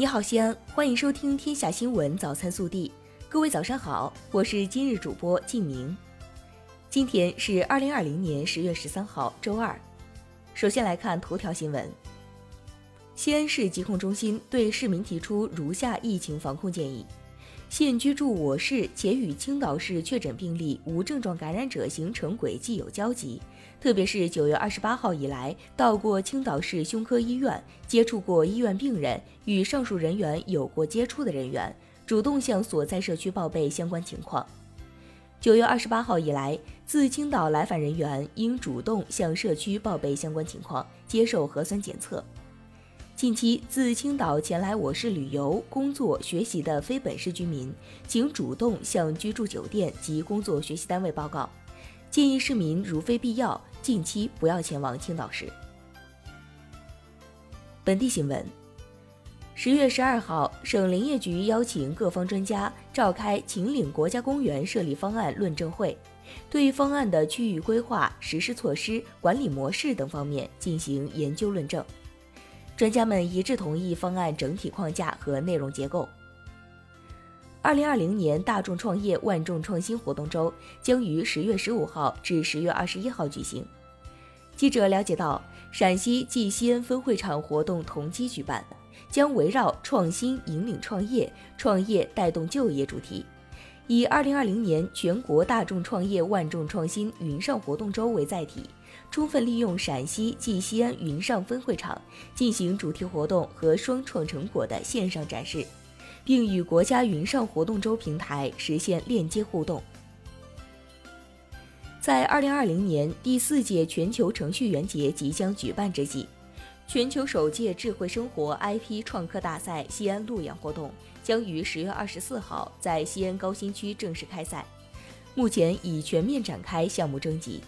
你好，西安，欢迎收听《天下新闻早餐速递》。各位早上好，我是今日主播静明。今天是二零二零年十月十三号，周二。首先来看头条新闻。西安市疾控中心对市民提出如下疫情防控建议：现居住我市且与青岛市确诊病例无症状感染者形成轨迹有交集。特别是九月二十八号以来到过青岛市胸科医院、接触过医院病人、与上述人员有过接触的人员，主动向所在社区报备相关情况。九月二十八号以来，自青岛来返人员应主动向社区报备相关情况，接受核酸检测。近期自青岛前来我市旅游、工作、学习的非本市居民，请主动向居住酒店及工作学习单位报告。建议市民如非必要。近期不要前往青岛市。本地新闻：十月十二号，省林业局邀请各方专家召开秦岭国家公园设立方案论证会，对方案的区域规划、实施措施、管理模式等方面进行研究论证。专家们一致同意方案整体框架和内容结构。二零二零年大众创业万众创新活动周将于十月十五号至十月二十一号举行。记者了解到，陕西暨西安分会场活动同期举办，将围绕“创新引领创业，创业带动就业”主题，以二零二零年全国大众创业万众创新云上活动周为载体，充分利用陕西暨西安云上分会场进行主题活动和双创成果的线上展示。并与国家云上活动周平台实现链接互动。在二零二零年第四届全球程序员节即将举办之际，全球首届智慧生活 IP 创客大赛西安路演活动将于十月二十四号在西安高新区正式开赛，目前已全面展开项目征集。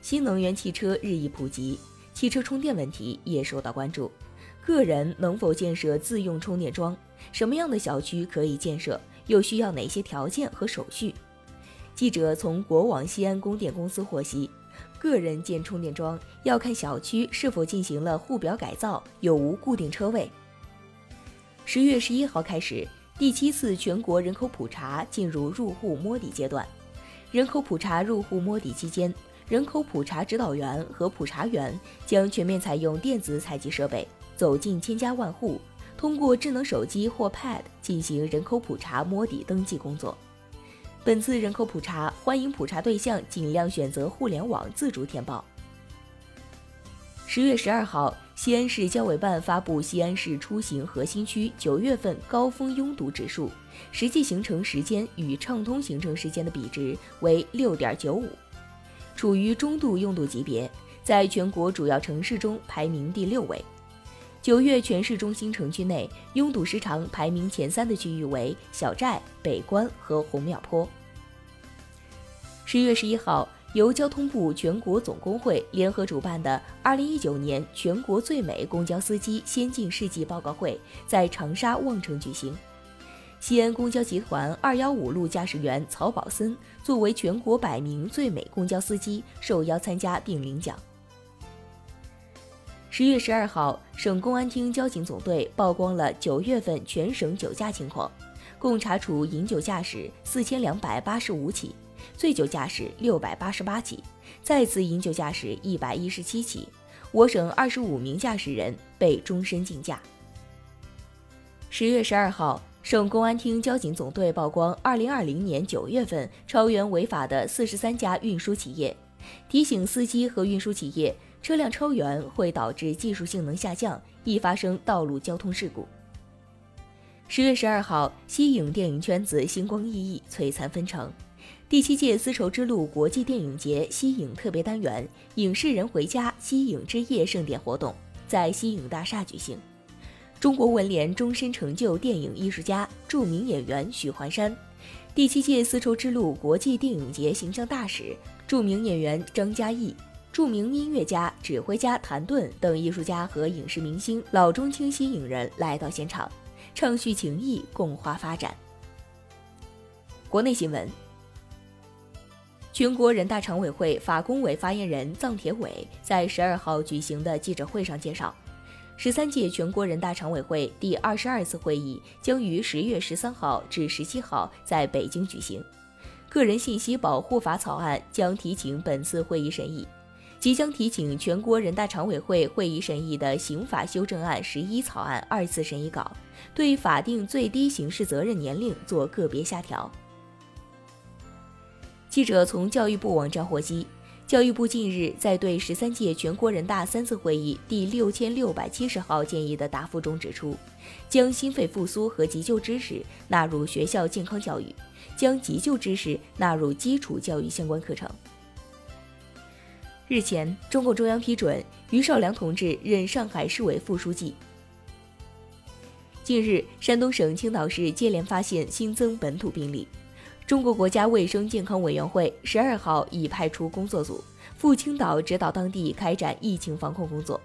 新能源汽车日益普及，汽车充电问题也受到关注。个人能否建设自用充电桩？什么样的小区可以建设？又需要哪些条件和手续？记者从国网西安供电公司获悉，个人建充电桩要看小区是否进行了户表改造，有无固定车位。十月十一号开始，第七次全国人口普查进入入户摸底阶段。人口普查入户摸底期间，人口普查指导员和普查员将全面采用电子采集设备。走进千家万户，通过智能手机或 Pad 进行人口普查摸底登记工作。本次人口普查，欢迎普查对象尽量选择互联网自主填报。十月十二号，西安市交委办发布西安市出行核心区九月份高峰拥堵指数，实际行程时间与畅通行程时间的比值为六点九五，处于中度拥堵级别，在全国主要城市中排名第六位。九月全市中心城区内拥堵时长排名前三的区域为小寨、北关和红庙坡。十月十一号，由交通部全国总工会联合主办的二零一九年全国最美公交司机先进事迹报告会在长沙望城举行。西安公交集团二幺五路驾驶员曹宝森作为全国百名最美公交司机受邀参加并领奖。十月十二号，省公安厅交警总队曝光了九月份全省酒驾情况，共查处饮酒驾驶四千两百八十五起，醉酒驾驶六百八十八起，再次饮酒驾驶一百一十七起。我省二十五名驾驶人被终身禁驾。十月十二号，省公安厅交警总队曝光二零二零年九月份超员违法的四十三家运输企业，提醒司机和运输企业。车辆超员会导致技术性能下降，易发生道路交通事故。十月十二号，西影电影圈子星光熠熠，璀璨纷呈。第七届丝绸之路国际电影节西影特别单元“影视人回家西影之夜”盛典活动在西影大厦举行。中国文联终身成就电影艺术家、著名演员许环山，第七届丝绸之路国际电影节形象大使、著名演员张嘉译。著名音乐家、指挥家谭盾等艺术家和影视明星老中青吸引人来到现场，畅叙情谊，共话发展。国内新闻：全国人大常委会法工委发言人臧铁伟在十二号举行的记者会上介绍，十三届全国人大常委会第二十二次会议将于十月十三号至十七号在北京举行。个人信息保护法草案将提请本次会议审议。即将提请全国人大常委会会议审议的刑法修正案十一草案二次审议稿，对法定最低刑事责任年龄做个别下调。记者从教育部网站获悉，教育部近日在对十三届全国人大三次会议第六千六百七十号建议的答复中指出，将心肺复苏和急救知识纳入学校健康教育，将急救知识纳入基础教育相关课程。日前，中共中央批准于少良同志任上海市委副书记。近日，山东省青岛市接连发现新增本土病例，中国国家卫生健康委员会十二号已派出工作组赴青岛指导当地开展疫情防控工作。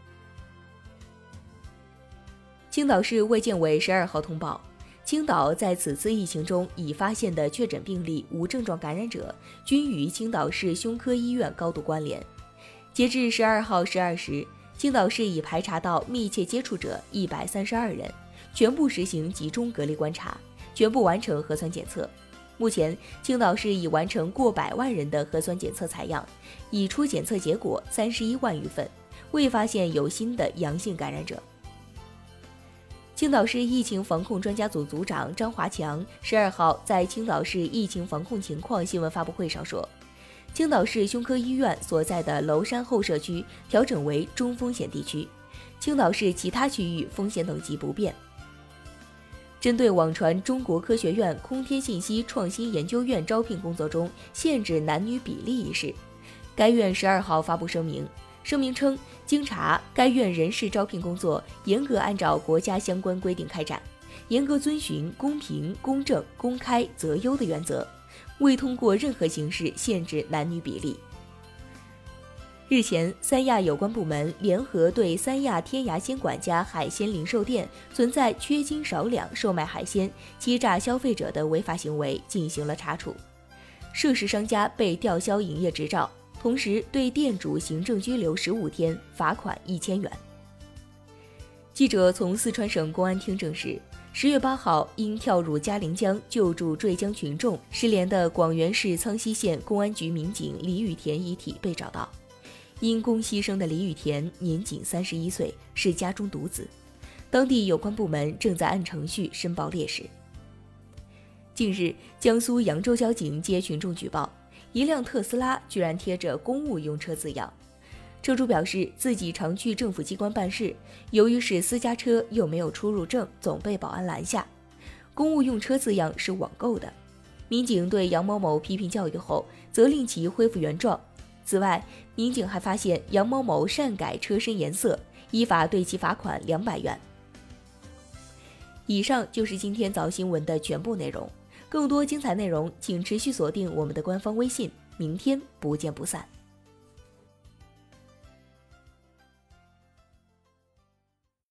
青岛市卫健委十二号通报，青岛在此次疫情中已发现的确诊病例无症状感染者，均与青岛市胸科医院高度关联。截至十二号十二时，青岛市已排查到密切接触者一百三十二人，全部实行集中隔离观察，全部完成核酸检测。目前，青岛市已完成过百万人的核酸检测采样，已出检测结果三十一万余份，未发现有新的阳性感染者。青岛市疫情防控专家组组长张华强十二号在青岛市疫情防控情况新闻发布会上说。青岛市胸科医院所在的娄山后社区调整为中风险地区，青岛市其他区域风险等级不变。针对网传中国科学院空天信息创新研究院招聘工作中限制男女比例一事，该院十二号发布声明，声明称，经查，该院人事招聘工作严格按照国家相关规定开展，严格遵循公平、公正、公开、择优的原则。未通过任何形式限制男女比例。日前，三亚有关部门联合对三亚天涯鲜管家海鲜零售店存在缺斤少两售卖海鲜、欺诈消费者的违法行为进行了查处，涉事商家被吊销营业执照，同时对店主行政拘留十五天，罚款一千元。记者从四川省公安厅证实。十月八号，因跳入嘉陵江救助坠江群众失联的广元市苍溪县公安局民警李雨田遗体被找到。因公牺牲的李雨田年仅三十一岁，是家中独子。当地有关部门正在按程序申报烈士。近日，江苏扬州交警接群众举报，一辆特斯拉居然贴着“公务用车”字样。车主表示，自己常去政府机关办事，由于是私家车又没有出入证，总被保安拦下。公务用车字样是网购的。民警对杨某某批评教育后，责令其恢复原状。此外，民警还发现杨某某擅改车身颜色，依法对其罚款两百元。以上就是今天早新闻的全部内容。更多精彩内容，请持续锁定我们的官方微信。明天不见不散。